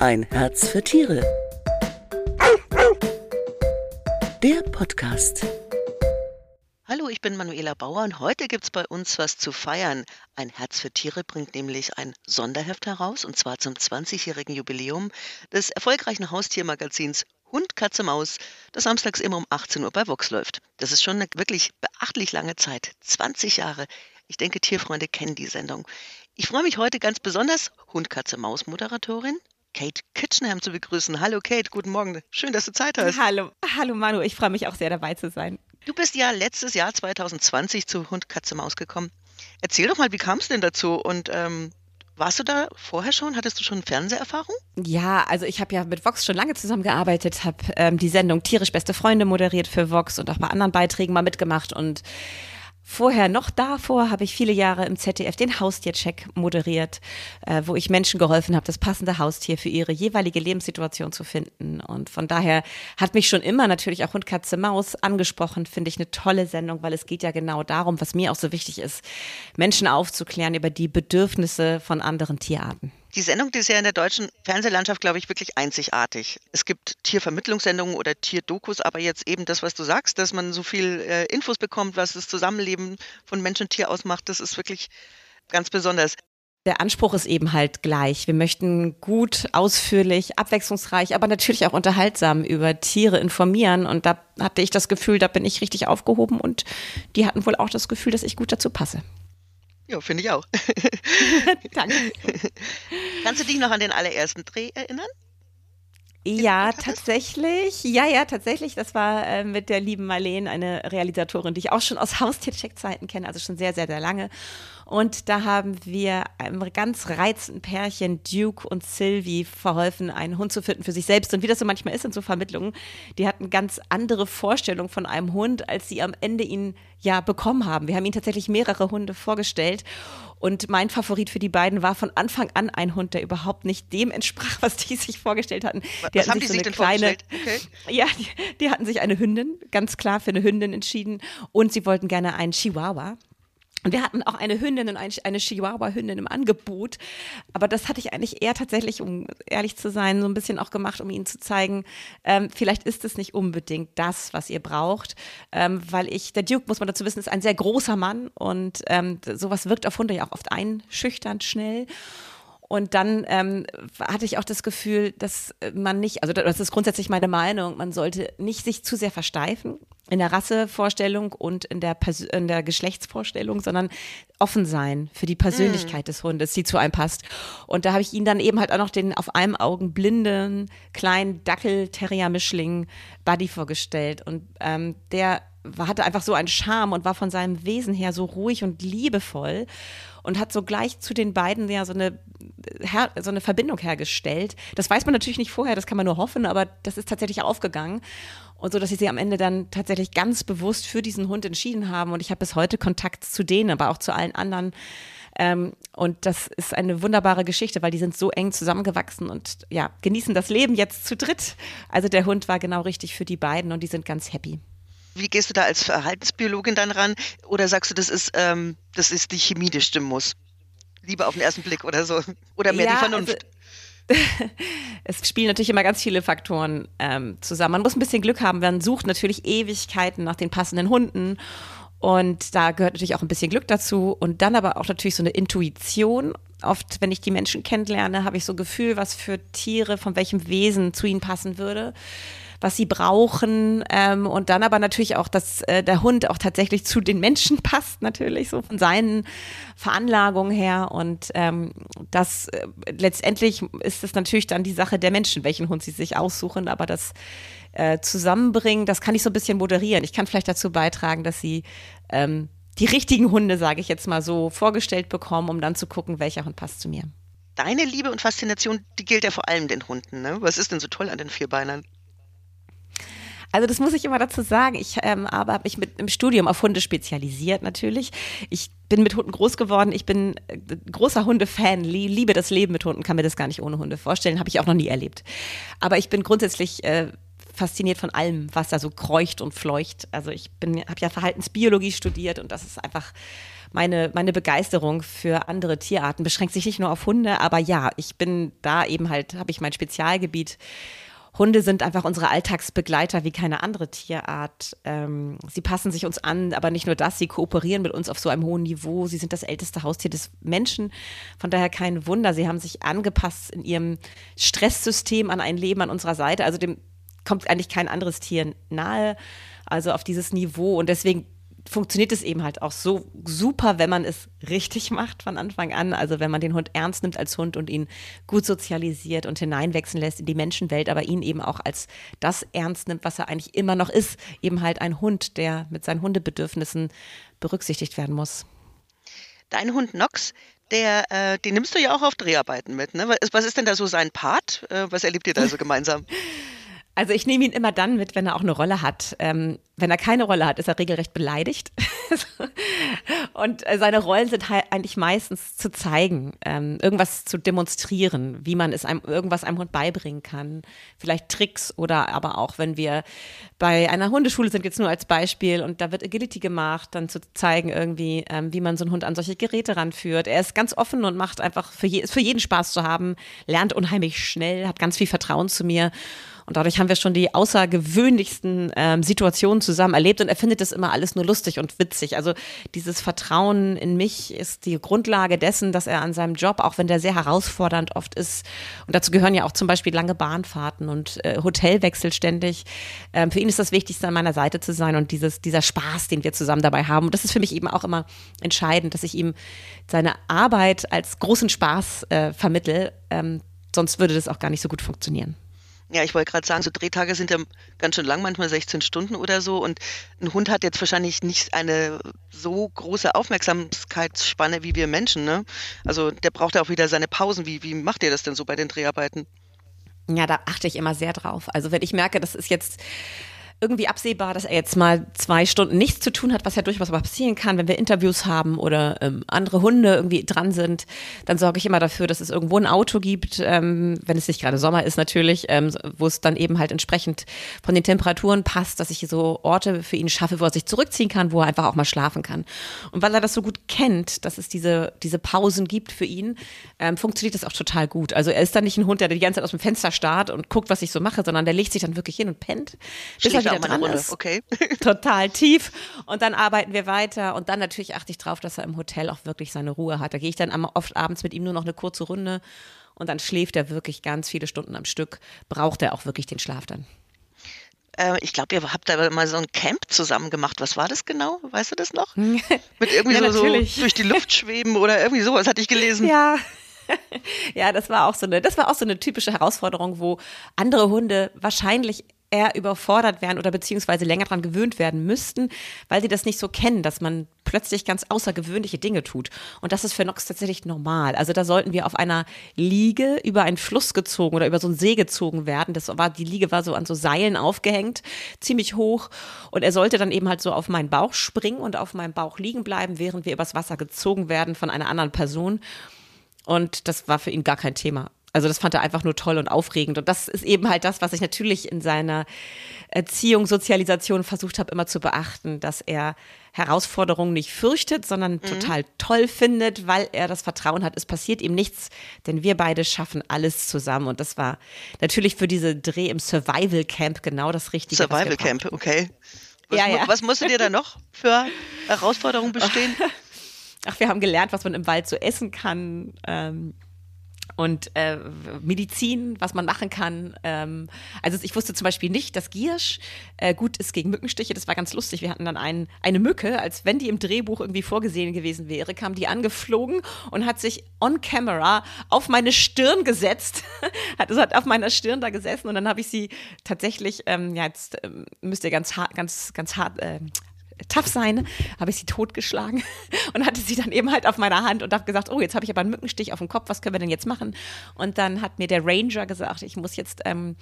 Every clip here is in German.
Ein Herz für Tiere. Der Podcast. Hallo, ich bin Manuela Bauer und heute gibt es bei uns was zu feiern. Ein Herz für Tiere bringt nämlich ein Sonderheft heraus und zwar zum 20-jährigen Jubiläum des erfolgreichen Haustiermagazins Hund, Katze, Maus, das samstags immer um 18 Uhr bei Vox läuft. Das ist schon eine wirklich beachtlich lange Zeit. 20 Jahre. Ich denke, Tierfreunde kennen die Sendung. Ich freue mich heute ganz besonders, Hund, Katze, Maus Moderatorin Kate Kitchenham zu begrüßen. Hallo Kate, guten Morgen. Schön, dass du Zeit hast. Hallo, hallo Manu, ich freue mich auch sehr dabei zu sein. Du bist ja letztes Jahr 2020 zu Hund, Katze, Maus gekommen. Erzähl doch mal, wie kam es denn dazu und ähm, warst du da vorher schon? Hattest du schon Fernseherfahrung? Ja, also ich habe ja mit Vox schon lange zusammengearbeitet, habe ähm, die Sendung Tierisch beste Freunde moderiert für Vox und auch bei anderen Beiträgen mal mitgemacht und Vorher, noch davor, habe ich viele Jahre im ZDF den Haustiercheck moderiert, äh, wo ich Menschen geholfen habe, das passende Haustier für ihre jeweilige Lebenssituation zu finden. Und von daher hat mich schon immer natürlich auch Hund, Katze, Maus angesprochen. Finde ich eine tolle Sendung, weil es geht ja genau darum, was mir auch so wichtig ist, Menschen aufzuklären über die Bedürfnisse von anderen Tierarten. Die Sendung die ist ja in der deutschen Fernsehlandschaft, glaube ich, wirklich einzigartig. Es gibt Tiervermittlungssendungen oder Tierdokus, aber jetzt eben das, was du sagst, dass man so viel äh, Infos bekommt, was das Zusammenleben von Mensch und Tier ausmacht, das ist wirklich ganz besonders. Der Anspruch ist eben halt gleich. Wir möchten gut, ausführlich, abwechslungsreich, aber natürlich auch unterhaltsam über Tiere informieren. Und da hatte ich das Gefühl, da bin ich richtig aufgehoben und die hatten wohl auch das Gefühl, dass ich gut dazu passe. Ja, finde ich auch. Danke. Kannst du dich noch an den allerersten Dreh erinnern? Ja, tatsächlich. Ja, ja, tatsächlich. Das war äh, mit der lieben Marlene, eine Realisatorin, die ich auch schon aus Haustiercheck-Zeiten kenne, also schon sehr, sehr, sehr lange. Und da haben wir einem ganz reizenden Pärchen, Duke und Sylvie, verholfen, einen Hund zu finden für sich selbst. Und wie das so manchmal ist in so Vermittlungen, die hatten ganz andere Vorstellungen von einem Hund, als sie am Ende ihn ja bekommen haben. Wir haben ihnen tatsächlich mehrere Hunde vorgestellt. Und mein Favorit für die beiden war von Anfang an ein Hund, der überhaupt nicht dem entsprach, was die sich vorgestellt hatten. Die was hatten haben die so sich eine denn kleine, vorgestellt? Okay. Ja, die, die hatten sich eine Hündin, ganz klar für eine Hündin entschieden. Und sie wollten gerne einen Chihuahua. Und wir hatten auch eine Hündin und ein- eine Chihuahua-Hündin im Angebot. Aber das hatte ich eigentlich eher tatsächlich, um ehrlich zu sein, so ein bisschen auch gemacht, um ihnen zu zeigen, ähm, vielleicht ist es nicht unbedingt das, was ihr braucht. Ähm, weil ich, der Duke, muss man dazu wissen, ist ein sehr großer Mann und ähm, sowas wirkt auf Hunde ja auch oft einschüchternd schnell. Und dann ähm, hatte ich auch das Gefühl, dass man nicht, also das ist grundsätzlich meine Meinung, man sollte nicht sich zu sehr versteifen in der Rassevorstellung und in der, Pers in der Geschlechtsvorstellung, sondern offen sein für die Persönlichkeit des Hundes, die zu einem passt. Und da habe ich ihn dann eben halt auch noch den auf einem Augen blinden kleinen Dackel-Terrier-Mischling Buddy vorgestellt. Und ähm, der hatte einfach so einen Charme und war von seinem Wesen her so ruhig und liebevoll und hat so gleich zu den beiden ja so eine, so eine Verbindung hergestellt. Das weiß man natürlich nicht vorher, das kann man nur hoffen, aber das ist tatsächlich aufgegangen. Und so, dass sie sich am Ende dann tatsächlich ganz bewusst für diesen Hund entschieden haben. Und ich habe bis heute Kontakt zu denen, aber auch zu allen anderen. Ähm, und das ist eine wunderbare Geschichte, weil die sind so eng zusammengewachsen und ja, genießen das Leben jetzt zu dritt. Also der Hund war genau richtig für die beiden und die sind ganz happy. Wie gehst du da als Verhaltensbiologin dann ran? Oder sagst du, das ist, ähm, das ist die Chemie, die stimmen muss? Liebe auf den ersten Blick oder so? Oder mehr Ja, die Vernunft? also- es spielen natürlich immer ganz viele Faktoren ähm, zusammen. Man muss ein bisschen Glück haben. Man sucht natürlich Ewigkeiten nach den passenden Hunden. Und da gehört natürlich auch ein bisschen Glück dazu. Und dann aber auch natürlich so eine Intuition. Oft, wenn ich die Menschen kennenlerne, habe ich so ein Gefühl, was für Tiere, von welchem Wesen zu ihnen passen würde was sie brauchen ähm, und dann aber natürlich auch, dass äh, der Hund auch tatsächlich zu den Menschen passt, natürlich so von seinen Veranlagungen her und ähm, das äh, letztendlich ist es natürlich dann die Sache der Menschen, welchen Hund sie sich aussuchen, aber das äh, Zusammenbringen, das kann ich so ein bisschen moderieren. Ich kann vielleicht dazu beitragen, dass sie ähm, die richtigen Hunde, sage ich jetzt mal so, vorgestellt bekommen, um dann zu gucken, welcher Hund passt zu mir. Deine Liebe und Faszination, die gilt ja vor allem den Hunden. Ne? Was ist denn so toll an den Vierbeinern? Also das muss ich immer dazu sagen. Ich ähm, aber habe mich mit im Studium auf Hunde spezialisiert natürlich. Ich bin mit Hunden groß geworden. Ich bin äh, großer Hundefan, lie liebe das Leben mit Hunden, kann mir das gar nicht ohne Hunde vorstellen. Habe ich auch noch nie erlebt. Aber ich bin grundsätzlich äh, fasziniert von allem, was da so kreucht und fleucht. Also ich habe ja Verhaltensbiologie studiert und das ist einfach meine, meine Begeisterung für andere Tierarten beschränkt sich nicht nur auf Hunde, aber ja, ich bin da eben halt, habe ich mein Spezialgebiet. Hunde sind einfach unsere Alltagsbegleiter wie keine andere Tierart. Ähm, sie passen sich uns an, aber nicht nur das, sie kooperieren mit uns auf so einem hohen Niveau. Sie sind das älteste Haustier des Menschen. Von daher kein Wunder, sie haben sich angepasst in ihrem Stresssystem an ein Leben an unserer Seite. Also dem kommt eigentlich kein anderes Tier nahe, also auf dieses Niveau. Und deswegen funktioniert es eben halt auch so super, wenn man es richtig macht von Anfang an. Also wenn man den Hund ernst nimmt als Hund und ihn gut sozialisiert und hineinwechseln lässt in die Menschenwelt, aber ihn eben auch als das ernst nimmt, was er eigentlich immer noch ist, eben halt ein Hund, der mit seinen Hundebedürfnissen berücksichtigt werden muss. Dein Hund Nox, der, äh, den nimmst du ja auch auf Dreharbeiten mit. Ne? Was ist denn da so sein Part? Äh, was erlebt ihr da so gemeinsam? Also ich nehme ihn immer dann mit, wenn er auch eine Rolle hat. Ähm, wenn er keine Rolle hat, ist er regelrecht beleidigt. und äh, seine Rollen sind halt eigentlich meistens zu zeigen, ähm, irgendwas zu demonstrieren, wie man es einem, irgendwas einem Hund beibringen kann. Vielleicht Tricks oder aber auch, wenn wir bei einer Hundeschule sind, jetzt nur als Beispiel, und da wird Agility gemacht, dann zu zeigen irgendwie, ähm, wie man so einen Hund an solche Geräte ranführt. Er ist ganz offen und macht einfach für, je, für jeden Spaß zu haben, lernt unheimlich schnell, hat ganz viel Vertrauen zu mir. Und dadurch haben wir schon die außergewöhnlichsten ähm, Situationen zusammen erlebt und er findet das immer alles nur lustig und witzig. Also dieses Vertrauen in mich ist die Grundlage dessen, dass er an seinem Job, auch wenn der sehr herausfordernd oft ist, und dazu gehören ja auch zum Beispiel lange Bahnfahrten und äh, Hotelwechsel ständig, ähm, für ihn ist das Wichtigste, an meiner Seite zu sein und dieses, dieser Spaß, den wir zusammen dabei haben. Und das ist für mich eben auch immer entscheidend, dass ich ihm seine Arbeit als großen Spaß äh, vermittel. Ähm, sonst würde das auch gar nicht so gut funktionieren. Ja, ich wollte gerade sagen, so Drehtage sind ja ganz schön lang, manchmal 16 Stunden oder so. Und ein Hund hat jetzt wahrscheinlich nicht eine so große Aufmerksamkeitsspanne wie wir Menschen. Ne? Also der braucht ja auch wieder seine Pausen. Wie, wie macht ihr das denn so bei den Dreharbeiten? Ja, da achte ich immer sehr drauf. Also wenn ich merke, das ist jetzt irgendwie absehbar, dass er jetzt mal zwei Stunden nichts zu tun hat, was ja durchaus mal passieren kann, wenn wir Interviews haben oder ähm, andere Hunde irgendwie dran sind, dann sorge ich immer dafür, dass es irgendwo ein Auto gibt, ähm, wenn es nicht gerade Sommer ist natürlich, ähm, wo es dann eben halt entsprechend von den Temperaturen passt, dass ich so Orte für ihn schaffe, wo er sich zurückziehen kann, wo er einfach auch mal schlafen kann. Und weil er das so gut kennt, dass es diese, diese Pausen gibt für ihn, ähm, funktioniert das auch total gut. Also er ist dann nicht ein Hund, der die ganze Zeit aus dem Fenster starrt und guckt, was ich so mache, sondern der legt sich dann wirklich hin und pennt. Er wieder dran ist. Okay. Total tief. Und dann arbeiten wir weiter. Und dann natürlich achte ich darauf, dass er im Hotel auch wirklich seine Ruhe hat. Da gehe ich dann oft abends mit ihm nur noch eine kurze Runde. Und dann schläft er wirklich ganz viele Stunden am Stück. Braucht er auch wirklich den Schlaf dann. Äh, ich glaube, ihr habt da mal so ein Camp zusammen gemacht. Was war das genau? Weißt du das noch? Mit irgendwie ja, so, so durch die Luft schweben oder irgendwie sowas hatte ich gelesen. Ja, ja, das war auch so eine, das war auch so eine typische Herausforderung, wo andere Hunde wahrscheinlich eher überfordert werden oder beziehungsweise länger daran gewöhnt werden müssten, weil sie das nicht so kennen, dass man plötzlich ganz außergewöhnliche Dinge tut. Und das ist für Nox tatsächlich normal. Also da sollten wir auf einer Liege über einen Fluss gezogen oder über so einen See gezogen werden. Das war, die Liege war so an so Seilen aufgehängt, ziemlich hoch. Und er sollte dann eben halt so auf meinen Bauch springen und auf meinem Bauch liegen bleiben, während wir übers Wasser gezogen werden von einer anderen Person. Und das war für ihn gar kein Thema. Also das fand er einfach nur toll und aufregend. Und das ist eben halt das, was ich natürlich in seiner Erziehung, Sozialisation versucht habe, immer zu beachten, dass er Herausforderungen nicht fürchtet, sondern mhm. total toll findet, weil er das Vertrauen hat, es passiert ihm nichts, denn wir beide schaffen alles zusammen. Und das war natürlich für diese Dreh im Survival Camp genau das Richtige. Survival Camp, okay. Was, ja, ja. was musstet ihr da noch für Herausforderungen bestehen? Ach, wir haben gelernt, was man im Wald so essen kann. Ähm, und äh, Medizin, was man machen kann. Ähm, also ich wusste zum Beispiel nicht, dass Giersch äh, gut ist gegen Mückenstiche. Das war ganz lustig. Wir hatten dann ein, eine Mücke, als wenn die im Drehbuch irgendwie vorgesehen gewesen wäre, kam die angeflogen und hat sich on camera auf meine Stirn gesetzt. hat, also hat auf meiner Stirn da gesessen und dann habe ich sie tatsächlich, ähm, ja jetzt ähm, müsst ihr ganz hart, ganz, ganz hart äh, tough sein, habe ich sie totgeschlagen und hatte sie dann eben halt auf meiner Hand und habe gesagt, oh, jetzt habe ich aber einen Mückenstich auf dem Kopf, was können wir denn jetzt machen? Und dann hat mir der Ranger gesagt, ich muss jetzt ähm,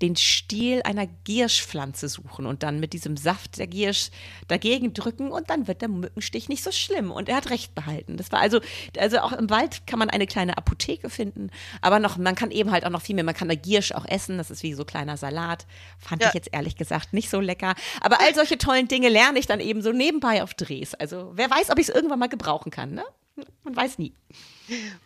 den Stiel einer Gierschpflanze suchen und dann mit diesem Saft der Giersch dagegen drücken und dann wird der Mückenstich nicht so schlimm. Und er hat recht behalten. Das war also, also auch im Wald kann man eine kleine Apotheke finden, aber noch, man kann eben halt auch noch viel mehr, man kann da Giersch auch essen, das ist wie so kleiner Salat. Fand ja. ich jetzt ehrlich gesagt nicht so lecker. Aber all solche tollen Dinge lerne ich dann eben so nebenbei auf Drehs. Also wer weiß, ob ich es irgendwann mal gebrauchen kann, ne? Man weiß nie.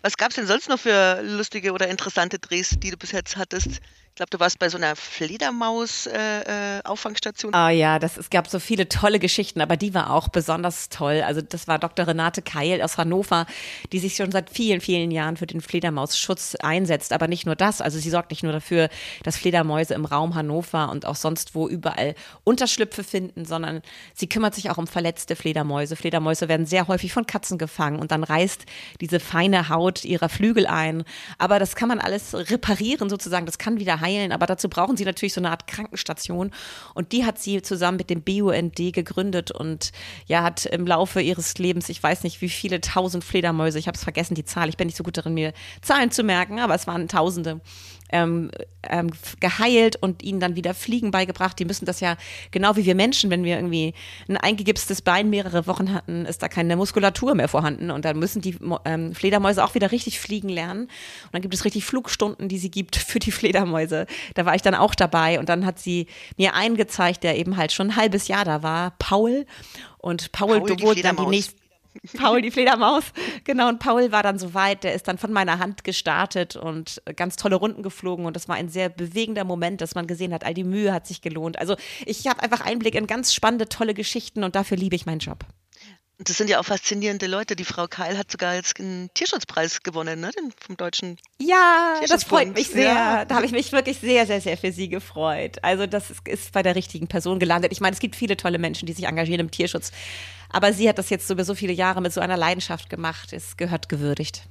Was gab es denn sonst noch für lustige oder interessante Drehs, die du bis jetzt hattest? Ich glaube, du warst bei so einer Fledermaus-Auffangstation. Äh, äh, ah ja, das, es gab so viele tolle Geschichten, aber die war auch besonders toll. Also das war Dr. Renate Keil aus Hannover, die sich schon seit vielen, vielen Jahren für den Fledermausschutz einsetzt. Aber nicht nur das, also sie sorgt nicht nur dafür, dass Fledermäuse im Raum Hannover und auch sonst wo überall Unterschlüpfe finden, sondern sie kümmert sich auch um verletzte Fledermäuse. Fledermäuse werden sehr häufig von Katzen gefangen und dann reißt diese feine Haut ihrer Flügel ein. Aber das kann man alles reparieren sozusagen, das kann wieder heilen heilen, aber dazu brauchen sie natürlich so eine Art Krankenstation. Und die hat sie zusammen mit dem BUND gegründet und ja, hat im Laufe ihres Lebens, ich weiß nicht wie viele tausend Fledermäuse, ich habe es vergessen, die Zahl, ich bin nicht so gut darin, mir Zahlen zu merken, aber es waren tausende ähm, ähm, geheilt und ihnen dann wieder Fliegen beigebracht. Die müssen das ja genau wie wir Menschen, wenn wir irgendwie ein eingegipstes Bein mehrere Wochen hatten, ist da keine Muskulatur mehr vorhanden und dann müssen die ähm, Fledermäuse auch wieder richtig fliegen lernen. Und dann gibt es richtig Flugstunden, die sie gibt für die Fledermäuse. Da war ich dann auch dabei und dann hat sie mir einen gezeigt, der eben halt schon ein halbes Jahr da war, Paul. Und Paul, Paul wurde dann die nächsten Paul, die Fledermaus. Genau, und Paul war dann so weit, der ist dann von meiner Hand gestartet und ganz tolle Runden geflogen. Und das war ein sehr bewegender Moment, dass man gesehen hat, all die Mühe hat sich gelohnt. Also ich habe einfach Einblick in ganz spannende, tolle Geschichten und dafür liebe ich meinen Job. Das sind ja auch faszinierende Leute. Die Frau Keil hat sogar jetzt einen Tierschutzpreis gewonnen, ne? Den vom deutschen. Ja, das freut mich sehr. Ja. Da habe ich mich wirklich sehr, sehr, sehr für sie gefreut. Also das ist, ist bei der richtigen Person gelandet. Ich meine, es gibt viele tolle Menschen, die sich engagieren im Tierschutz. Aber sie hat das jetzt über so viele Jahre mit so einer Leidenschaft gemacht. Es gehört gewürdigt.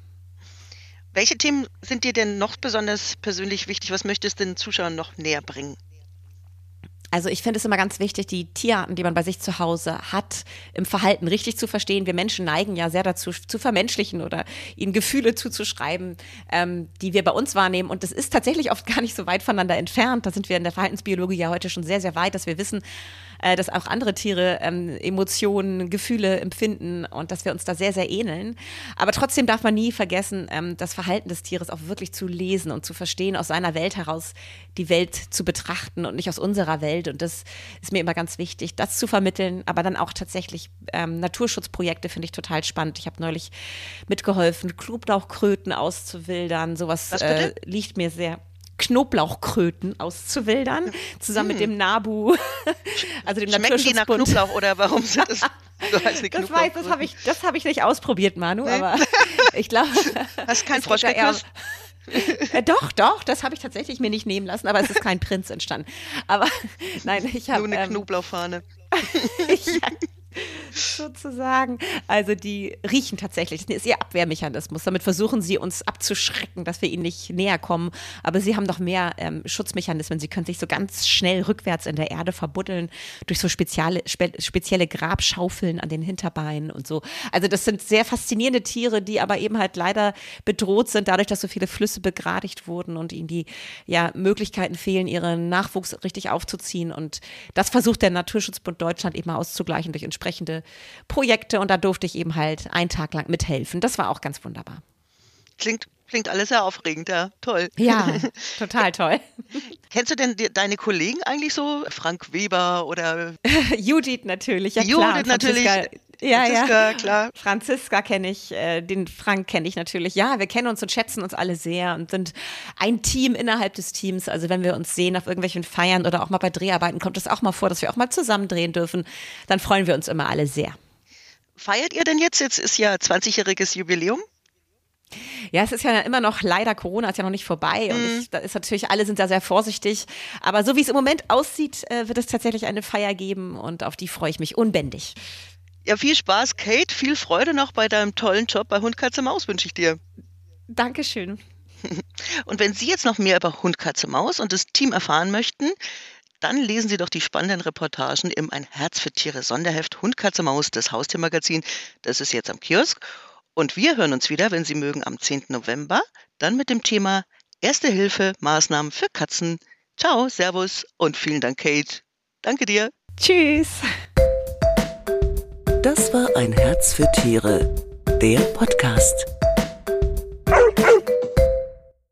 Welche Themen sind dir denn noch besonders persönlich wichtig? Was möchtest du den Zuschauern noch näher bringen? Also ich finde es immer ganz wichtig, die Tierarten, die man bei sich zu Hause hat, im Verhalten richtig zu verstehen. Wir Menschen neigen ja sehr dazu, zu vermenschlichen oder ihnen Gefühle zuzuschreiben, ähm, die wir bei uns wahrnehmen. Und das ist tatsächlich oft gar nicht so weit voneinander entfernt. Da sind wir in der Verhaltensbiologie ja heute schon sehr, sehr weit, dass wir wissen, äh, dass auch andere Tiere ähm, Emotionen, Gefühle empfinden und dass wir uns da sehr, sehr ähneln. Aber trotzdem darf man nie vergessen, ähm, das Verhalten des Tieres auch wirklich zu lesen und zu verstehen, aus seiner Welt heraus die Welt zu betrachten und nicht aus unserer Welt. Und das ist mir immer ganz wichtig, das zu vermitteln, aber dann auch tatsächlich ähm, Naturschutzprojekte finde ich total spannend. Ich habe neulich mitgeholfen, Knoblauchkröten auszuwildern. Sowas äh, liegt mir sehr. Knoblauchkröten auszuwildern, zusammen hm. mit dem NABU, also dem Schmecken die nach Knoblauch oder warum sind das so Das weiß, das habe ich, hab ich nicht ausprobiert, Manu, nee. aber ich glaube. Hast kein Frosch geküsst? Äh, doch, doch, das habe ich tatsächlich mir nicht nehmen lassen, aber es ist kein Prinz entstanden. Aber nein, ich habe. Nur eine ähm, Knoblauchfahne. ja, sozusagen. Also die riechen tatsächlich. Das ist ihr Abwehrmechanismus. Damit versuchen sie uns abzuschrecken, dass wir ihnen nicht näher kommen. Aber sie haben noch mehr ähm, Schutzmechanismen. Sie können sich so ganz schnell rückwärts in der Erde verbuddeln durch so spezielle, spe spezielle Grabschaufeln an den Hinterbeinen und so. Also das sind sehr faszinierende Tiere, die aber eben halt leider bedroht sind, dadurch, dass so viele Flüsse begradigt wurden und ihnen die ja, Möglichkeiten fehlen, ihren Nachwuchs richtig aufzuziehen. Und das versucht der Naturschutzbund Deutschland eben auszugleichen durch entsprechende entsprechende Projekte und da durfte ich eben halt einen Tag lang mithelfen. Das war auch ganz wunderbar. Klingt, klingt alles sehr aufregend, ja, toll. Ja, total toll. Kennst du denn deine Kollegen eigentlich so? Frank Weber oder? Judith natürlich, ja Judith klar. natürlich. Ja, Franziska, ja. klar. Franziska kenne ich, äh, den Frank kenne ich natürlich. Ja, wir kennen uns und schätzen uns alle sehr und sind ein Team innerhalb des Teams. Also wenn wir uns sehen auf irgendwelchen Feiern oder auch mal bei Dreharbeiten, kommt es auch mal vor, dass wir auch mal zusammen drehen dürfen. Dann freuen wir uns immer alle sehr. Feiert ihr denn jetzt? Jetzt ist ja 20-jähriges Jubiläum. Ja, es ist ja immer noch leider Corona ist ja noch nicht vorbei und mhm. ich, da ist natürlich alle sind da sehr vorsichtig. Aber so wie es im Moment aussieht, äh, wird es tatsächlich eine Feier geben und auf die freue ich mich unbändig. Ja, viel Spaß, Kate. Viel Freude noch bei deinem tollen Job bei Hund, Katze, Maus wünsche ich dir. Dankeschön. Und wenn Sie jetzt noch mehr über Hund, Katze, Maus und das Team erfahren möchten, dann lesen Sie doch die spannenden Reportagen im Ein Herz für Tiere Sonderheft Hund, Katze, Maus, das Haustiermagazin. Das ist jetzt am Kiosk. Und wir hören uns wieder, wenn Sie mögen, am 10. November, dann mit dem Thema Erste Hilfe, Maßnahmen für Katzen. Ciao, Servus und vielen Dank, Kate. Danke dir. Tschüss. Das war ein Herz für Tiere, der Podcast.